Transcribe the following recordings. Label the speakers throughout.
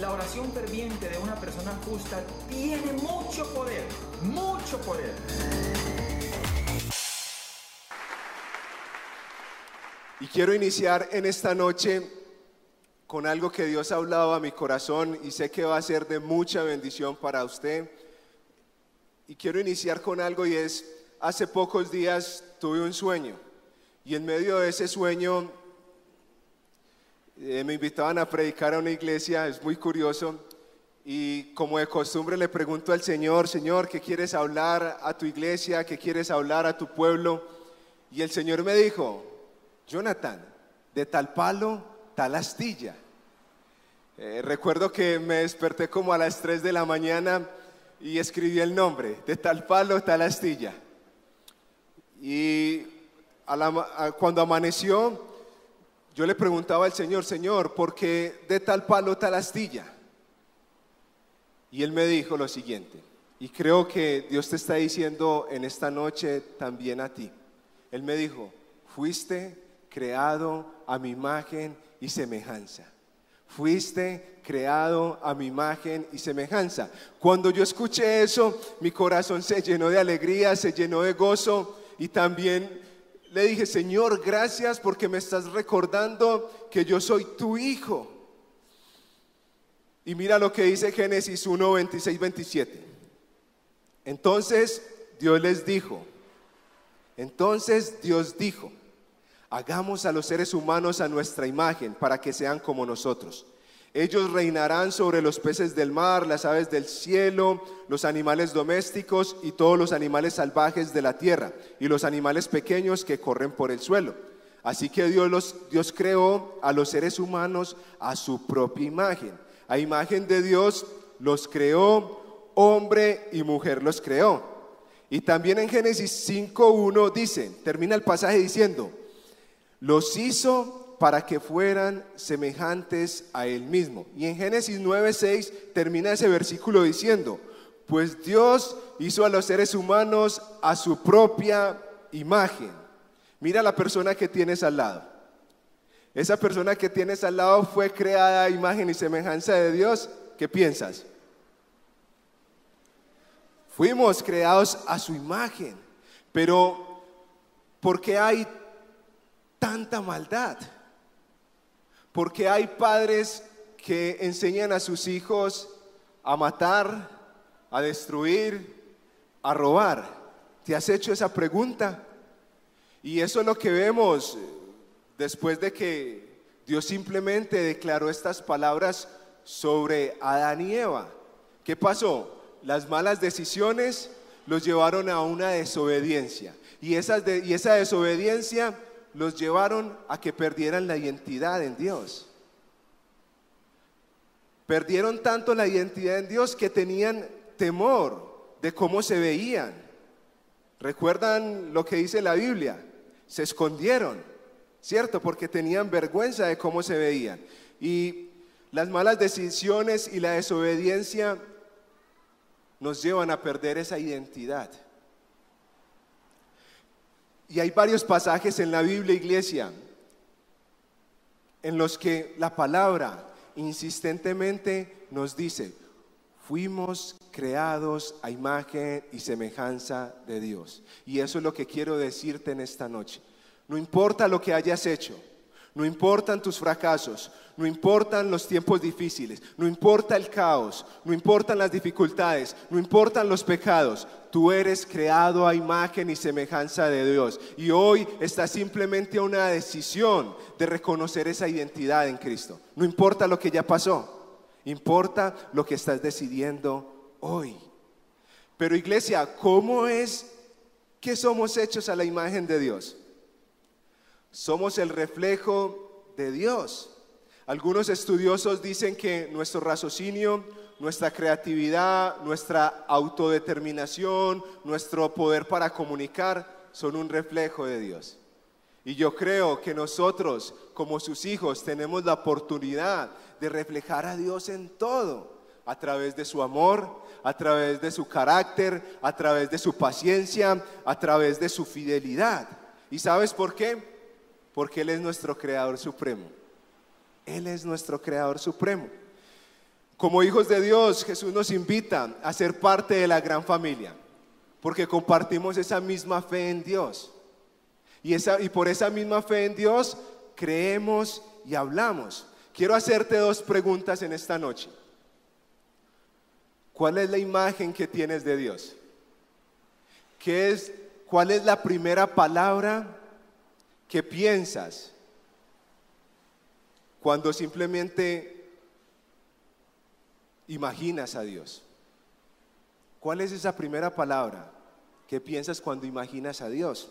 Speaker 1: la oración ferviente de una persona justa tiene mucho poder, mucho poder.
Speaker 2: Y quiero iniciar en esta noche con algo que Dios ha hablado a mi corazón y sé que va a ser de mucha bendición para usted. Y quiero iniciar con algo y es, hace pocos días tuve un sueño y en medio de ese sueño eh, me invitaban a predicar a una iglesia, es muy curioso, y como de costumbre le pregunto al Señor, Señor, ¿qué quieres hablar a tu iglesia? ¿Qué quieres hablar a tu pueblo? Y el Señor me dijo, Jonathan, de tal palo, tal astilla. Eh, recuerdo que me desperté como a las 3 de la mañana y escribí el nombre, de tal palo, tal astilla. Y cuando amaneció, yo le preguntaba al Señor, Señor, ¿por qué de tal palo tal astilla? Y él me dijo lo siguiente, y creo que Dios te está diciendo en esta noche también a ti. Él me dijo, fuiste creado a mi imagen y semejanza. Fuiste creado a mi imagen y semejanza. Cuando yo escuché eso, mi corazón se llenó de alegría, se llenó de gozo y también le dije, Señor, gracias porque me estás recordando que yo soy tu hijo. Y mira lo que dice Génesis 1, 26, 27. Entonces Dios les dijo, entonces Dios dijo, hagamos a los seres humanos a nuestra imagen para que sean como nosotros. Ellos reinarán sobre los peces del mar, las aves del cielo, los animales domésticos y todos los animales salvajes de la tierra y los animales pequeños que corren por el suelo. Así que Dios, los, Dios creó a los seres humanos a su propia imagen. A imagen de Dios los creó, hombre y mujer los creó. Y también en Génesis 5.1 dice, termina el pasaje diciendo, los hizo para que fueran semejantes a Él mismo. Y en Génesis 9:6 termina ese versículo diciendo, pues Dios hizo a los seres humanos a su propia imagen. Mira la persona que tienes al lado. Esa persona que tienes al lado fue creada a imagen y semejanza de Dios. ¿Qué piensas? Fuimos creados a su imagen, pero ¿por qué hay tanta maldad? Porque hay padres que enseñan a sus hijos a matar, a destruir, a robar. ¿Te has hecho esa pregunta? Y eso es lo que vemos eh, después de que Dios simplemente declaró estas palabras sobre Adán y Eva. ¿Qué pasó? Las malas decisiones los llevaron a una desobediencia. Y, y esa desobediencia los llevaron a que perdieran la identidad en Dios. Perdieron tanto la identidad en Dios que tenían temor de cómo se veían. ¿Recuerdan lo que dice la Biblia? Se escondieron, ¿cierto? Porque tenían vergüenza de cómo se veían. Y las malas decisiones y la desobediencia nos llevan a perder esa identidad. Y hay varios pasajes en la Biblia, iglesia, en los que la palabra insistentemente nos dice, fuimos creados a imagen y semejanza de Dios. Y eso es lo que quiero decirte en esta noche. No importa lo que hayas hecho, no importan tus fracasos, no importan los tiempos difíciles, no importa el caos, no importan las dificultades, no importan los pecados. Tú eres creado a imagen y semejanza de Dios. Y hoy está simplemente una decisión de reconocer esa identidad en Cristo. No importa lo que ya pasó, importa lo que estás decidiendo hoy. Pero iglesia, ¿cómo es que somos hechos a la imagen de Dios? Somos el reflejo de Dios. Algunos estudiosos dicen que nuestro raciocinio, nuestra creatividad, nuestra autodeterminación, nuestro poder para comunicar son un reflejo de Dios. Y yo creo que nosotros, como sus hijos, tenemos la oportunidad de reflejar a Dios en todo, a través de su amor, a través de su carácter, a través de su paciencia, a través de su fidelidad. ¿Y sabes por qué? Porque Él es nuestro Creador Supremo. Él es nuestro Creador Supremo. Como hijos de Dios, Jesús nos invita a ser parte de la gran familia, porque compartimos esa misma fe en Dios. Y, esa, y por esa misma fe en Dios creemos y hablamos. Quiero hacerte dos preguntas en esta noche. ¿Cuál es la imagen que tienes de Dios? ¿Qué es, ¿Cuál es la primera palabra que piensas cuando simplemente imaginas a Dios? ¿Cuál es esa primera palabra que piensas cuando imaginas a Dios?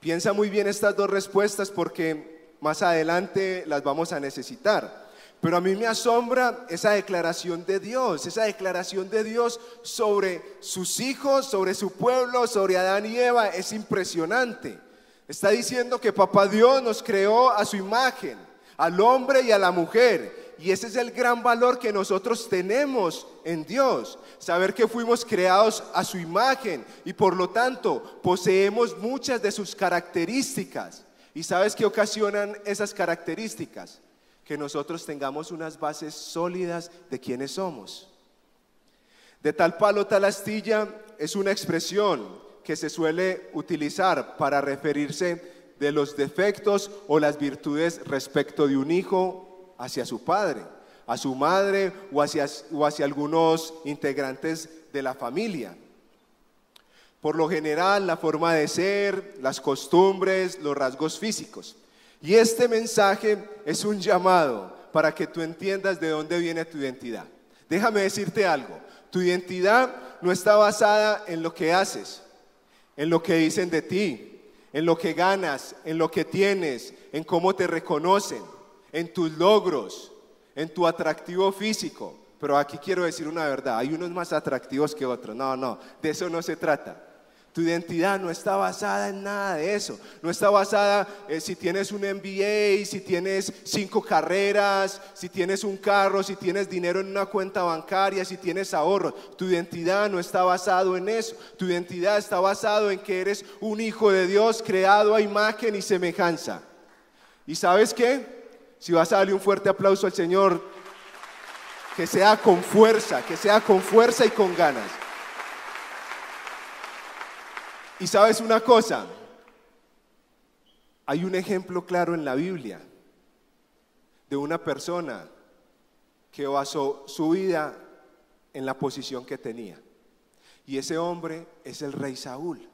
Speaker 2: Piensa muy bien estas dos respuestas porque más adelante las vamos a necesitar. Pero a mí me asombra esa declaración de Dios, esa declaración de Dios sobre sus hijos, sobre su pueblo, sobre Adán y Eva, es impresionante. Está diciendo que Papá Dios nos creó a su imagen, al hombre y a la mujer. Y ese es el gran valor que nosotros tenemos en Dios. Saber que fuimos creados a su imagen y por lo tanto poseemos muchas de sus características. ¿Y sabes qué ocasionan esas características? que nosotros tengamos unas bases sólidas de quiénes somos. De tal palo, tal astilla es una expresión que se suele utilizar para referirse de los defectos o las virtudes respecto de un hijo hacia su padre, a su madre o hacia, o hacia algunos integrantes de la familia. Por lo general, la forma de ser, las costumbres, los rasgos físicos. Y este mensaje es un llamado para que tú entiendas de dónde viene tu identidad. Déjame decirte algo, tu identidad no está basada en lo que haces, en lo que dicen de ti, en lo que ganas, en lo que tienes, en cómo te reconocen, en tus logros, en tu atractivo físico. Pero aquí quiero decir una verdad, hay unos más atractivos que otros. No, no, de eso no se trata. Tu identidad no está basada en nada de eso. No está basada en si tienes un MBA, si tienes cinco carreras, si tienes un carro, si tienes dinero en una cuenta bancaria, si tienes ahorros. Tu identidad no está basado en eso. Tu identidad está basado en que eres un hijo de Dios creado a imagen y semejanza. ¿Y sabes qué? Si vas a darle un fuerte aplauso al Señor, que sea con fuerza, que sea con fuerza y con ganas. Y sabes una cosa, hay un ejemplo claro en la Biblia de una persona que basó su vida en la posición que tenía. Y ese hombre es el rey Saúl.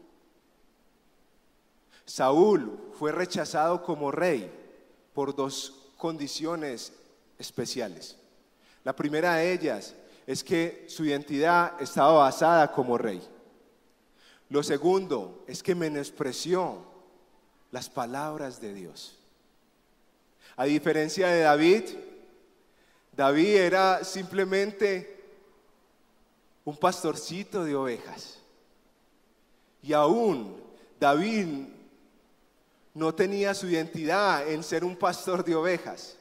Speaker 2: Saúl fue rechazado como rey por dos condiciones especiales. La primera de ellas es que su identidad estaba basada como rey. Lo segundo es que menospreció las palabras de Dios. A diferencia de David, David era simplemente un pastorcito de ovejas. Y aún David no tenía su identidad en ser un pastor de ovejas.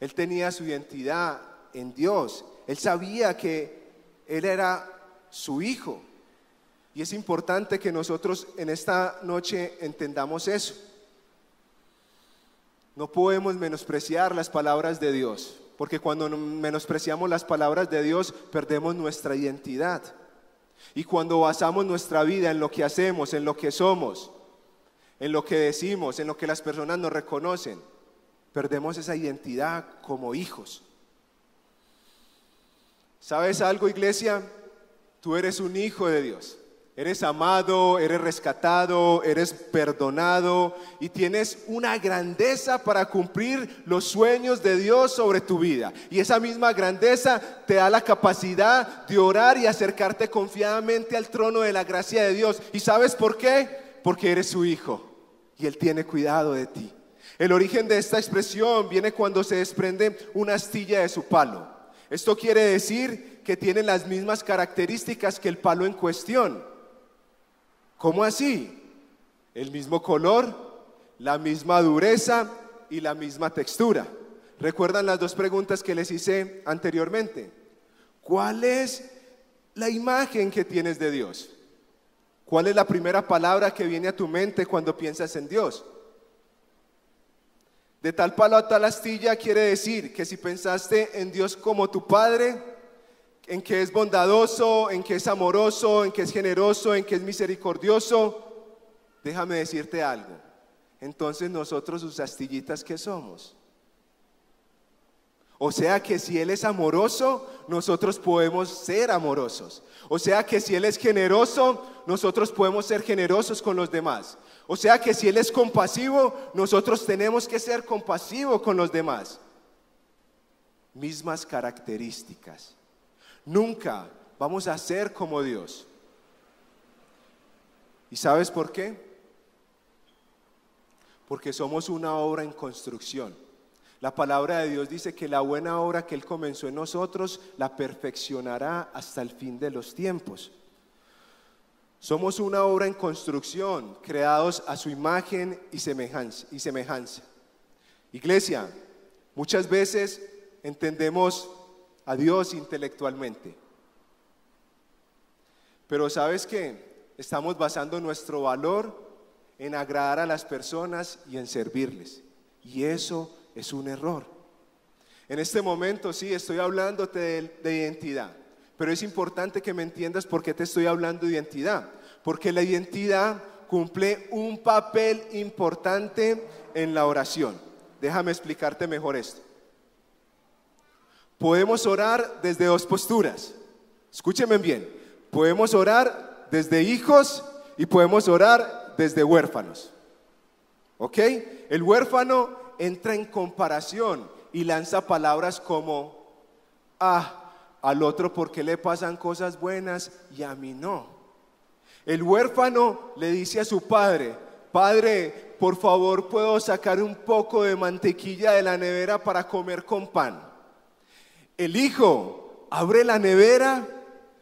Speaker 2: Él tenía su identidad en Dios. Él sabía que él era su hijo. Y es importante que nosotros en esta noche entendamos eso. No podemos menospreciar las palabras de Dios, porque cuando menospreciamos las palabras de Dios perdemos nuestra identidad. Y cuando basamos nuestra vida en lo que hacemos, en lo que somos, en lo que decimos, en lo que las personas nos reconocen, perdemos esa identidad como hijos. ¿Sabes algo, iglesia? Tú eres un hijo de Dios. Eres amado, eres rescatado, eres perdonado y tienes una grandeza para cumplir los sueños de Dios sobre tu vida. Y esa misma grandeza te da la capacidad de orar y acercarte confiadamente al trono de la gracia de Dios. ¿Y sabes por qué? Porque eres su hijo y Él tiene cuidado de ti. El origen de esta expresión viene cuando se desprende una astilla de su palo. Esto quiere decir que tiene las mismas características que el palo en cuestión. ¿Cómo así? El mismo color, la misma dureza y la misma textura. ¿Recuerdan las dos preguntas que les hice anteriormente? ¿Cuál es la imagen que tienes de Dios? ¿Cuál es la primera palabra que viene a tu mente cuando piensas en Dios? De tal palo a tal astilla quiere decir que si pensaste en Dios como tu Padre, en que es bondadoso, en que es amoroso, en que es generoso, en que es misericordioso, déjame decirte algo. Entonces nosotros sus astillitas, ¿qué somos? O sea que si Él es amoroso, nosotros podemos ser amorosos. O sea que si Él es generoso, nosotros podemos ser generosos con los demás. O sea que si Él es compasivo, nosotros tenemos que ser compasivos con los demás. Mismas características. Nunca vamos a ser como Dios. ¿Y sabes por qué? Porque somos una obra en construcción. La palabra de Dios dice que la buena obra que Él comenzó en nosotros la perfeccionará hasta el fin de los tiempos. Somos una obra en construcción, creados a su imagen y semejanza. Y semejanza. Iglesia, muchas veces entendemos a Dios intelectualmente. Pero sabes que estamos basando nuestro valor en agradar a las personas y en servirles. Y eso es un error. En este momento sí, estoy hablándote de, identidad, pero es importante que me entiendas por qué te estoy hablando de identidad. Porque la identidad cumple un papel importante en la oración. Déjame explicarte mejor esto. Podemos orar desde dos posturas. Escúcheme bien. Podemos orar desde hijos y podemos orar desde huérfanos. ¿Ok? El huérfano entra en comparación y lanza palabras como, ah, al otro porque le pasan cosas buenas y a mí no. El huérfano le dice a su padre, padre, por favor puedo sacar un poco de mantequilla de la nevera para comer con pan. El hijo abre la nevera,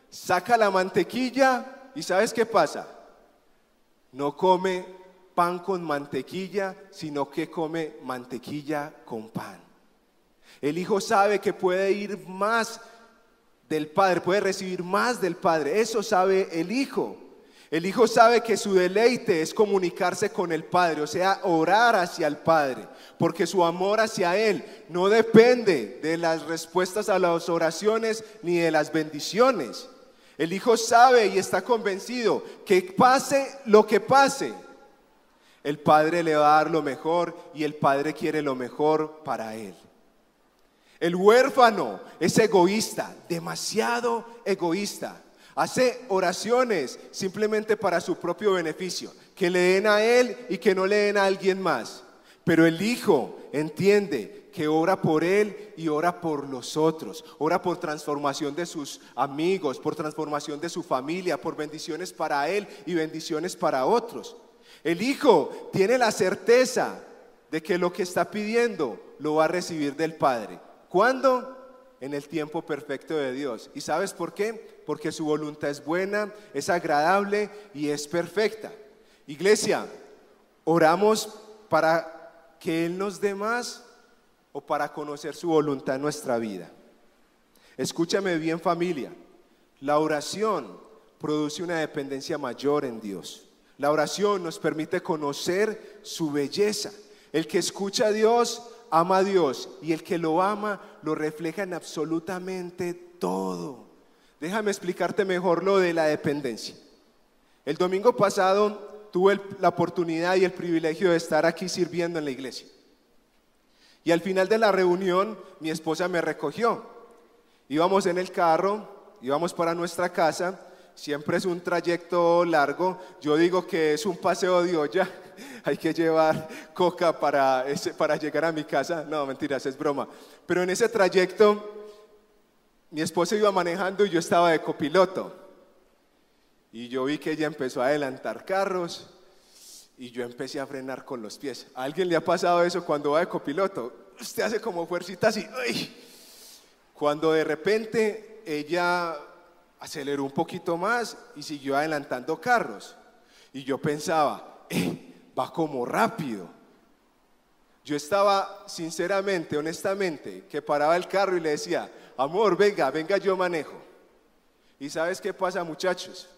Speaker 2: saca la mantequilla y ¿sabes qué pasa? No come pan con mantequilla, sino que come mantequilla con pan. El hijo sabe que puede ir más del Padre, puede recibir más del Padre. Eso sabe el hijo. El hijo sabe que su deleite es comunicarse con el Padre, o sea, orar hacia el Padre, porque su amor hacia Él no depende de las respuestas a las oraciones ni de las bendiciones. El hijo sabe y está convencido que pase lo que pase, el Padre le va a dar lo mejor y el Padre quiere lo mejor para él. El huérfano es egoísta, demasiado egoísta. Hace oraciones simplemente para su propio beneficio, que le den a él y que no le den a alguien más. Pero el hijo entiende que ora por él y ora por los otros, ora por transformación de sus amigos, por transformación de su familia, por bendiciones para él y bendiciones para otros. El hijo tiene la certeza de que lo que está pidiendo lo va a recibir del Padre. ¿Cuándo? En el tiempo perfecto de Dios. ¿Y sabes por qué? Porque su voluntad es buena, es agradable y es perfecta. Iglesia, oramos para que Él nos dé más o para conocer su voluntad en nuestra vida. Escúchame bien familia, la oración produce una dependencia mayor en Dios. La oración nos permite conocer su belleza. El que escucha a Dios ama a Dios y el que lo ama lo refleja en absolutamente todo. Déjame explicarte mejor lo de la dependencia. El domingo pasado tuve la oportunidad y el privilegio de estar aquí sirviendo en la iglesia. Y al final de la reunión mi esposa me recogió. Íbamos en el carro, íbamos para nuestra casa siempre es un trayecto largo. Yo digo que es un paseo de olla. Hay que llevar coca para, para llegar a mi casa. No, mentiras, es broma. Pero en ese trayecto, mi esposa iba manejando y yo estaba de copiloto. Y yo vi que ella empezó a adelantar carros y yo empecé a frenar con los pies. ¿A alguien le ha pasado eso cuando va de copiloto? Usted hace como fuercita así. Cuando de repente ella aceleró un poquito más y siguió adelantando carros. Y yo pensaba, eh, va como rápido. Yo estaba sinceramente, honestamente, que paraba el carro y le decía, amor, venga, venga, yo manejo. ¿Y sabes qué pasa, muchachos?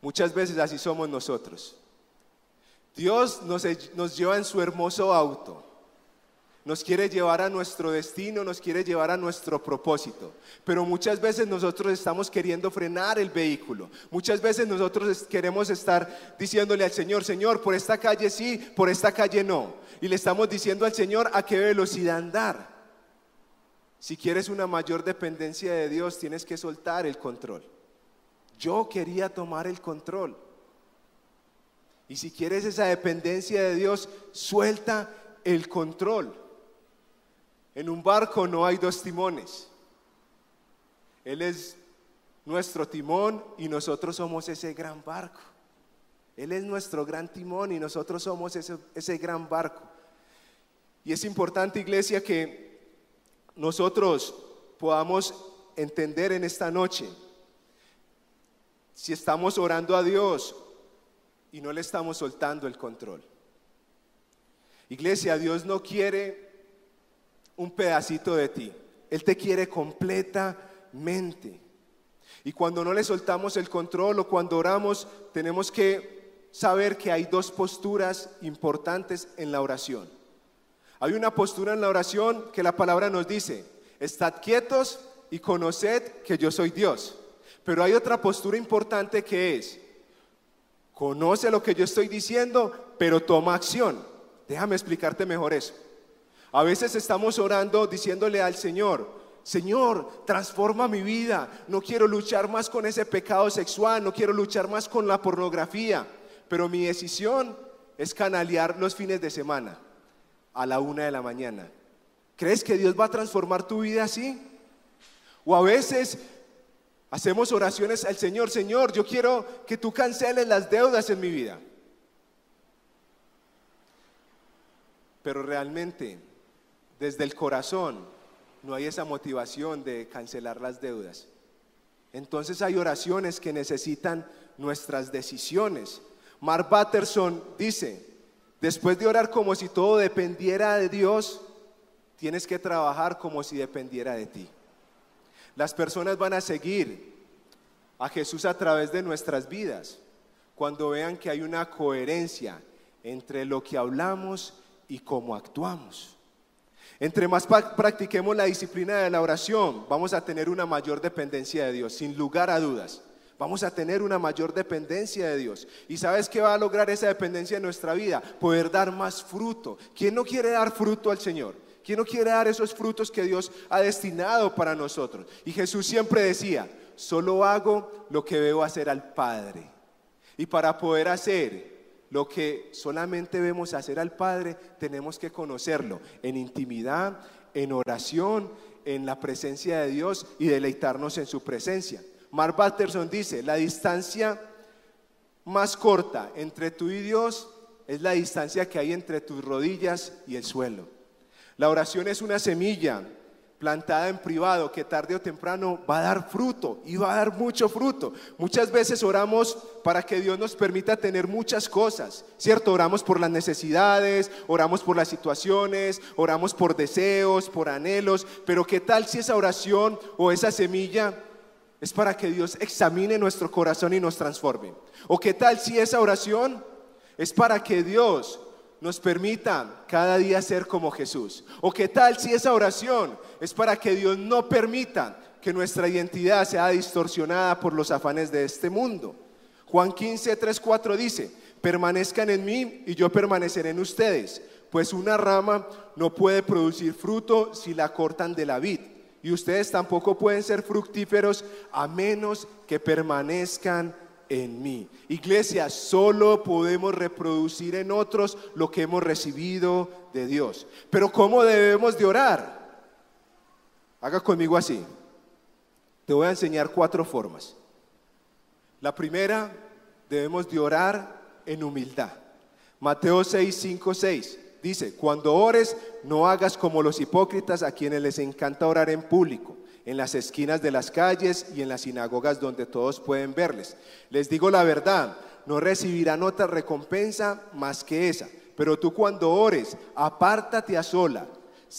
Speaker 2: Muchas veces así somos nosotros. Dios nos, nos lleva en su hermoso auto, nos quiere llevar a nuestro destino, nos quiere llevar a nuestro propósito. Pero muchas veces nosotros estamos queriendo frenar el vehículo. Muchas veces nosotros queremos estar diciéndole al Señor, Señor, por esta calle sí, por esta calle no. Y le estamos diciendo al Señor a qué velocidad andar. Si quieres una mayor dependencia de Dios, tienes que soltar el control. Yo quería tomar el control. Y si quieres esa dependencia de Dios, suelta el control. En un barco no hay dos timones. Él es nuestro timón y nosotros somos ese gran barco. Él es nuestro gran timón y nosotros somos ese, gran barco. Y es importante, iglesia, que nosotros podamos entender en esta noche si estamos orando a Dios y no le estamos soltando el control. Iglesia, Dios no quiere un pedacito de ti. Él te quiere completamente. Y cuando no le soltamos el control o cuando oramos, tenemos que saber que hay dos posturas importantes en la oración. Hay una postura en la oración que la palabra nos dice, estad quietos y conoced que yo soy Dios. Pero hay otra postura importante que es, conoce lo que yo estoy diciendo, pero toma acción. Déjame explicarte mejor eso. A veces estamos orando diciéndole al Señor, Señor, transforma mi vida. No quiero luchar más con ese pecado sexual, no quiero luchar más con la pornografía. Pero mi decisión es canalear los fines de semana a la una de la mañana. ¿Crees que Dios va a transformar tu vida así? O a veces hacemos oraciones al Señor, Señor, yo quiero que tú canceles las deudas en mi vida. Pero realmente desde el corazón no hay esa motivación de cancelar las deudas. Entonces hay oraciones que necesitan nuestras decisiones. Mark Batterson dice, después de orar como si todo dependiera de Dios, tienes que trabajar como si dependiera de ti. Las personas van a seguir a Jesús a través de nuestras vidas cuando vean que hay una coherencia entre lo que hablamos y cómo actuamos. Entre más practiquemos la disciplina de la oración, vamos a tener una mayor dependencia de Dios, sin lugar a dudas. Vamos a tener una mayor dependencia de Dios. ¿Y sabes qué va a lograr esa dependencia en nuestra vida? Poder dar más fruto. ¿Quién no quiere dar fruto al Señor? ¿Quién no quiere dar esos frutos que Dios ha destinado para nosotros? Y Jesús siempre decía, solo hago lo que veo hacer al Padre. Y para poder hacer lo que solamente vemos hacer al Padre, tenemos que conocerlo en intimidad, en oración, en la presencia de Dios y deleitarnos en su presencia. Mark Batterson dice, la distancia más corta entre tú y Dios es la distancia que hay entre tus rodillas y el suelo. La oración es una semilla plantada en privado que tarde o temprano va a dar fruto y va a dar mucho fruto. Muchas veces oramos para que Dios nos permita tener muchas cosas, ¿cierto? Oramos por las necesidades, oramos por las situaciones, oramos por deseos, por anhelos, pero ¿qué tal si esa oración o esa semilla es para que Dios examine nuestro corazón y nos transforme? ¿O qué tal si esa oración es para que Dios nos permita cada día ser como Jesús. ¿O qué tal si esa oración es para que Dios no permita que nuestra identidad sea distorsionada por los afanes de este mundo? Juan 15, 3, 4 dice, permanezcan en mí y yo permaneceré en ustedes, pues una rama no puede producir fruto si la cortan de la vid, y ustedes tampoco pueden ser fructíferos a menos que permanezcan en mí. Iglesia, solo podemos reproducir en otros lo que hemos recibido de Dios. Pero ¿cómo debemos de orar? Haga conmigo así. Te voy a enseñar cuatro formas. La primera, debemos de orar en humildad. Mateo 6, 5, 6 dice, cuando ores, no hagas como los hipócritas a quienes les encanta orar en público en las esquinas de las calles y en las sinagogas donde todos pueden verles. Les digo la verdad, no recibirán otra recompensa más que esa. Pero tú cuando ores, apártate a sola,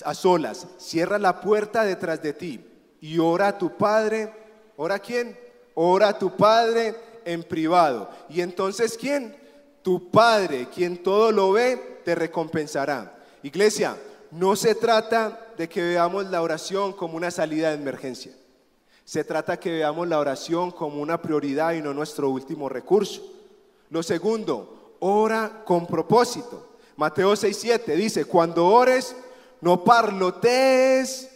Speaker 2: a solas, cierra la puerta detrás de ti y ora a tu Padre. ¿Ora quién? Ora a tu Padre en privado. Y entonces ¿quién? Tu Padre, quien todo lo ve, te recompensará. Iglesia, no se trata de que veamos la oración como una salida de emergencia. Se trata que veamos la oración como una prioridad y no nuestro último recurso. Lo segundo, ora con propósito. Mateo 6:7 dice, cuando ores, no parlotees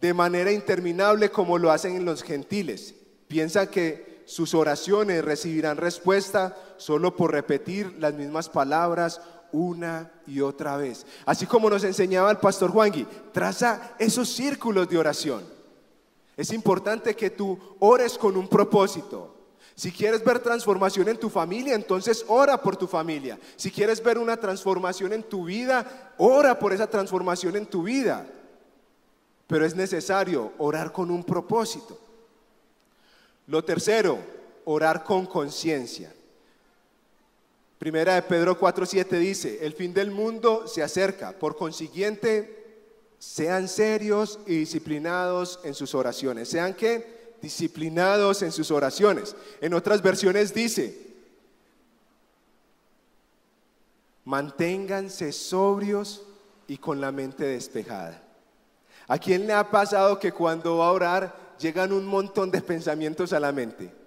Speaker 2: de manera interminable como lo hacen los gentiles. Piensa que sus oraciones recibirán respuesta solo por repetir las mismas palabras una y otra vez. Así como nos enseñaba el pastor Juangui, traza esos círculos de oración. Es importante que tú ores con un propósito. Si quieres ver transformación en tu familia, entonces ora por tu familia. Si quieres ver una transformación en tu vida, ora por esa transformación en tu vida. Pero es necesario orar con un propósito. Lo tercero, orar con conciencia. Primera de Pedro 4:7 dice, el fin del mundo se acerca, por consiguiente, sean serios y disciplinados en sus oraciones. ¿Sean qué? disciplinados en sus oraciones. En otras versiones dice, manténganse sobrios y con la mente despejada. ¿A quién le ha pasado que cuando va a orar llegan un montón de pensamientos a la mente?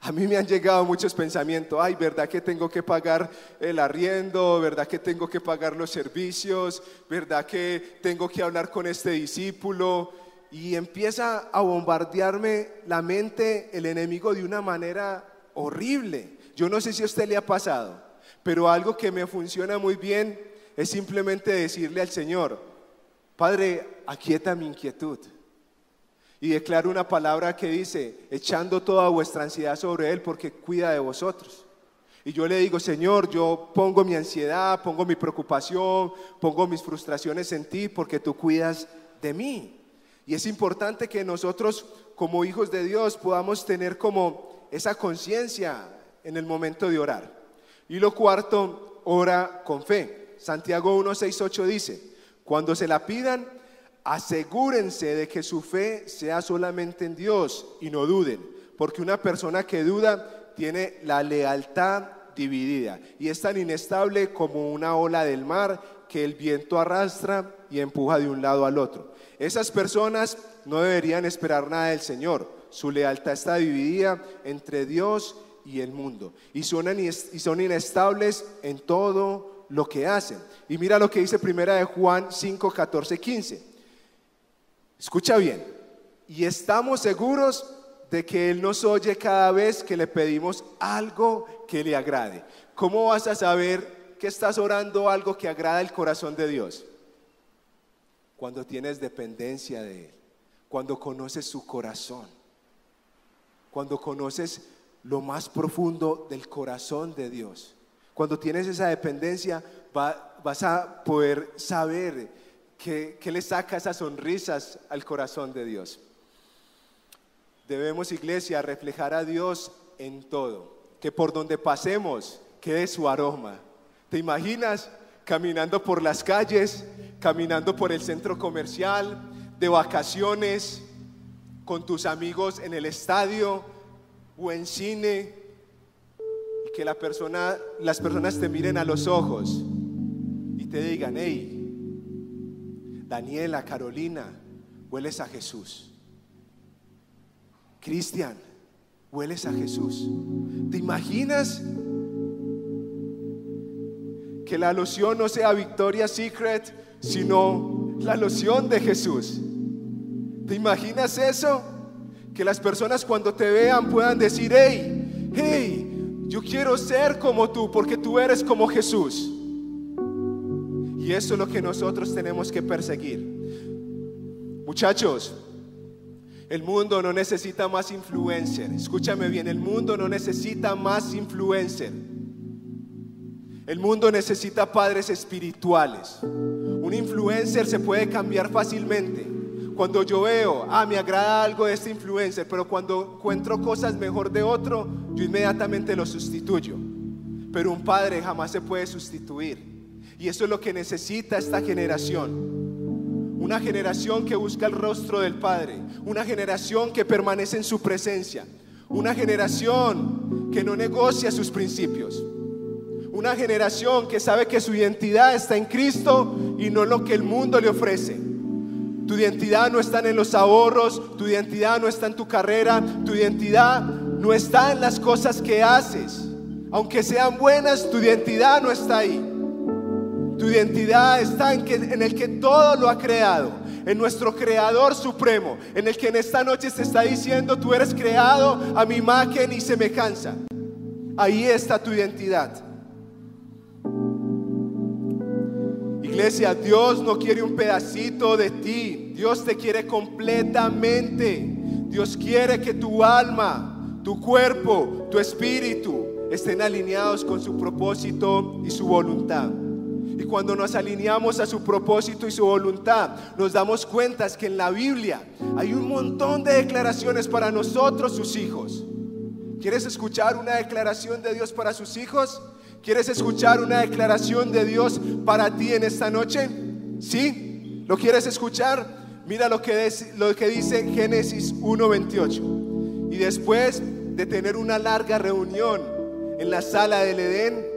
Speaker 2: A mí me han llegado muchos pensamientos, ay, ¿verdad que tengo que pagar el arriendo? ¿Verdad que tengo que pagar los servicios? ¿Verdad que tengo que hablar con este discípulo? y empieza a bombardearme la mente el enemigo de una manera horrible. Yo no sé si a usted le ha pasado, pero algo que me funciona muy bien es simplemente decirle al Señor, Padre, aquieta mi inquietud. Y declaro una palabra que dice, echando toda vuestra ansiedad sobre Él porque cuida de vosotros. Y yo le digo, Señor, yo pongo mi ansiedad, pongo mi preocupación, pongo mis frustraciones en ti porque tú cuidas de mí. Y es importante que nosotros como hijos de Dios podamos tener como esa conciencia en el momento de orar. Y lo cuarto, ora con fe. Santiago 1, 6, 8 dice, cuando se la pidan, asegúrense de que su fe sea solamente en Dios y no duden, porque una persona que duda tiene la lealtad dividida y es tan inestable como una ola del mar que el viento arrastra y empuja de un lado al otro. Esas personas no deberían esperar nada del Señor. Su lealtad está dividida entre Dios y el mundo. Y son, inestables en todo lo que hacen. Y mira lo que dice primera de Juan 5, 14, 15. Escucha bien. Y estamos seguros de que Él nos oye cada vez que le pedimos algo que le agrade. ¿Cómo vas a saber que estás orando algo que agrada el corazón de Dios? cuando tienes dependencia de Él, cuando conoces su corazón, cuando conoces lo más profundo del corazón de Dios. Cuando tienes esa dependencia, vas a poder saber que, le saca esas sonrisas al corazón de Dios. Debemos, iglesia, reflejar a Dios en todo, que por donde pasemos quede su aroma. ¿Te imaginas caminando por las calles, caminando por el centro comercial, de vacaciones, con tus amigos en el estadio o en cine, y que las personas te miren a los ojos y te digan, hey, Daniela, Carolina, hueles a Jesús. Cristian, hueles a Jesús. ¿Te imaginas que la loción no sea Victoria's Secret, sino la loción de Jesús. ¿Te imaginas eso? Que las personas cuando te vean puedan decir, hey, hey, yo quiero ser como tú porque tú eres como Jesús. Y eso es lo que nosotros tenemos que perseguir. Muchachos, el mundo no necesita más influencer. Escúchame bien, el mundo no necesita más influencer. El mundo necesita padres espirituales. Un influencer se puede cambiar fácilmente. Cuando yo veo, ah, me agrada algo de este influencer, pero cuando encuentro cosas mejor de otro, yo inmediatamente lo sustituyo. Pero un padre jamás se puede sustituir. Y eso es lo que necesita esta generación. Una generación que busca el rostro del Padre. Una generación que permanece en su presencia. Una generación que no negocia sus principios una generación que sabe que su identidad está en Cristo y no en lo que el mundo le ofrece. Tu identidad no está en los ahorros, tu identidad no está en tu carrera, tu identidad no está en las cosas que haces. Aunque sean buenas, tu identidad no está ahí. Tu identidad está en, que, en el que todo lo ha creado, en nuestro Creador Supremo, en el que en esta noche te está diciendo, tú eres creado a mi imagen y semejanza. Ahí está tu identidad. Iglesia, Dios no quiere un pedacito de ti, Dios te quiere completamente. Dios quiere que tu alma, tu cuerpo, tu espíritu estén alineados con su propósito y su voluntad. Y cuando nos alineamos a su propósito y su voluntad, nos damos cuenta que en la Biblia hay un montón de declaraciones para nosotros, sus hijos. ¿Quieres escuchar una declaración de Dios para sus hijos? ¿Quieres escuchar una declaración de Dios para ti en esta noche? ¿Sí? ¿Lo quieres escuchar? Mira lo que, lo que dice Génesis 1.28. Y después de tener una larga reunión en la sala del Edén,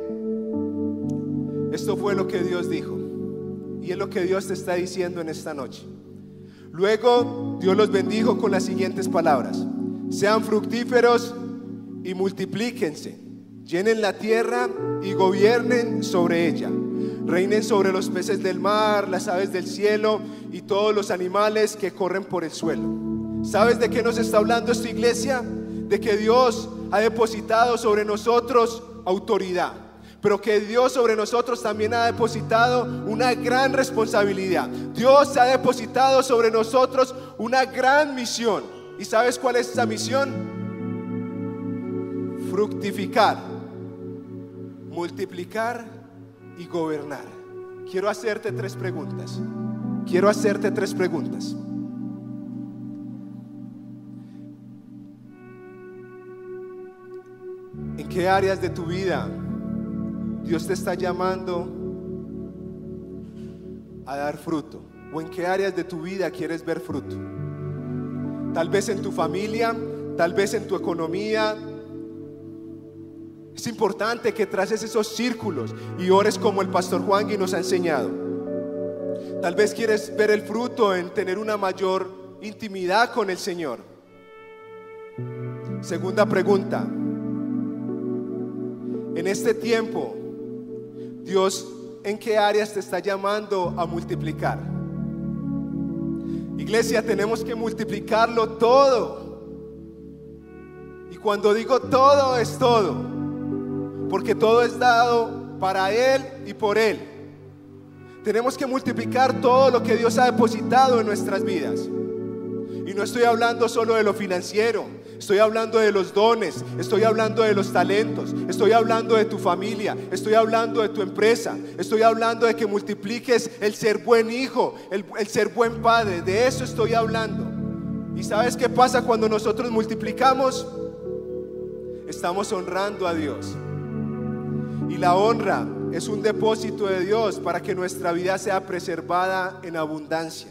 Speaker 2: esto fue lo que Dios dijo. Y es lo que Dios te está diciendo en esta noche. Luego Dios los bendijo con las siguientes palabras. Sean fructíferos y multiplíquense. Llenen la tierra y gobiernen sobre ella. Reinen sobre los peces del mar, las aves del cielo y todos los animales que corren por el suelo. ¿Sabes de qué nos está hablando esta iglesia? De que Dios ha depositado sobre nosotros autoridad pero que Dios sobre nosotros también ha depositado una gran responsabilidad. Dios ha depositado sobre nosotros una gran misión. ¿Y sabes cuál es esa misión? Fructificar, multiplicar y gobernar. Quiero hacerte tres preguntas. Quiero hacerte tres preguntas. ¿En qué áreas de tu vida Dios te está llamando a dar fruto? ¿O en qué áreas de tu vida quieres ver fruto? Tal vez en tu familia, tal vez en tu economía. Es importante que traces esos círculos y ores como el pastor Juan nos ha enseñado. Tal vez quieres ver el fruto en tener una mayor intimidad con el Señor. Segunda pregunta. En este tiempo, Dios, ¿en qué áreas te está llamando a multiplicar? Iglesia, tenemos que multiplicarlo todo. Y cuando digo todo, es todo. Porque todo es dado para Él y por Él. Tenemos que multiplicar todo lo que Dios ha depositado en nuestras vidas. Y no estoy hablando solo de lo financiero, estoy hablando de los dones, estoy hablando de los talentos, estoy hablando de tu familia, estoy hablando de tu empresa, estoy hablando de que multipliques el ser buen hijo, el, ser buen padre, de eso estoy hablando. ¿Y sabes qué pasa cuando nosotros multiplicamos? Estamos honrando a Dios. Y la honra es un depósito de Dios para que nuestra vida sea preservada en abundancia.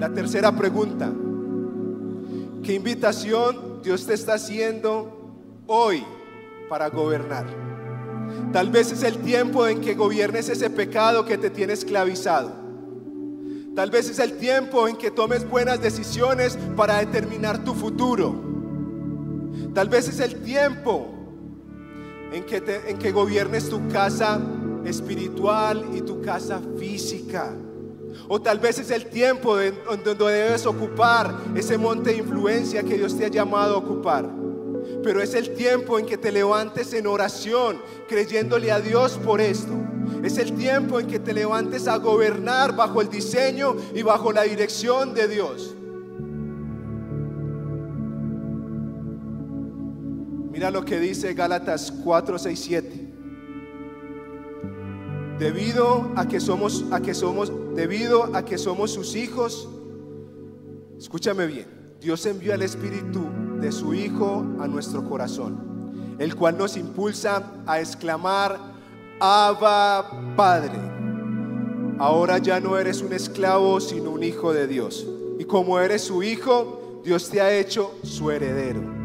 Speaker 2: La tercera pregunta, ¿qué invitación Dios te está haciendo hoy para gobernar? Tal vez es el tiempo en que gobiernes ese pecado que te tiene esclavizado. Tal vez es el tiempo en que tomes buenas decisiones para determinar tu futuro. Tal vez es el tiempo en que, en que gobiernes tu casa espiritual y tu casa física. O tal vez es el tiempo donde debes ocupar ese monte de influencia que Dios te ha llamado a ocupar. Pero es el tiempo en que te levantes en oración, creyéndole a Dios por esto. Es el tiempo en que te levantes a gobernar bajo el diseño y bajo la dirección de Dios. Mira lo que dice Gálatas 4, 6, 7 debido a que somos a que somos debido a que somos sus hijos. Escúchame bien. Dios envió el espíritu de su hijo a nuestro corazón, el cual nos impulsa a exclamar Abba Padre. Ahora ya no eres un esclavo, sino un hijo de Dios. Y como eres su hijo, Dios te ha hecho su heredero.